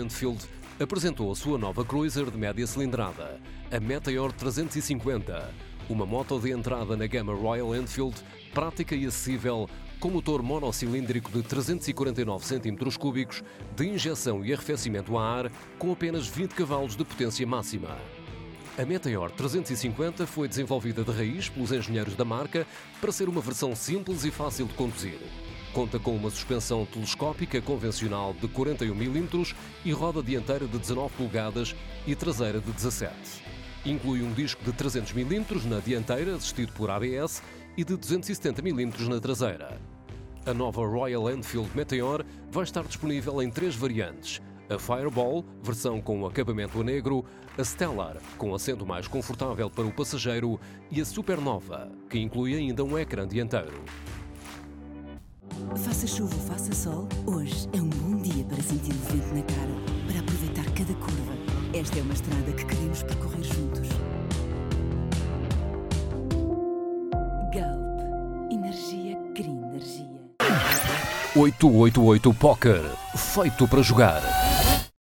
Enfield apresentou a sua nova cruiser de média cilindrada, a Meteor 350, uma moto de entrada na gama Royal Enfield, prática e acessível, com motor monocilíndrico de 349 cm3 de injeção e arrefecimento a ar, com apenas 20 cavalos de potência máxima. A Meteor 350 foi desenvolvida de raiz pelos engenheiros da marca para ser uma versão simples e fácil de conduzir. Conta com uma suspensão telescópica convencional de 41 mm e roda dianteira de 19 polegadas e traseira de 17. Inclui um disco de 300 mm na dianteira, assistido por ABS, e de 270 mm na traseira. A nova Royal Enfield Meteor vai estar disponível em três variantes: a Fireball, versão com acabamento a negro, a Stellar, com assento mais confortável para o passageiro, e a Supernova, que inclui ainda um ecrã dianteiro. Faça chuva ou faça sol, hoje é um bom dia para sentir o vento na cara, para aproveitar cada curva. Esta é uma estrada que queremos percorrer juntos. Galp. Energia cria energia. 888 Poker. Feito para jogar.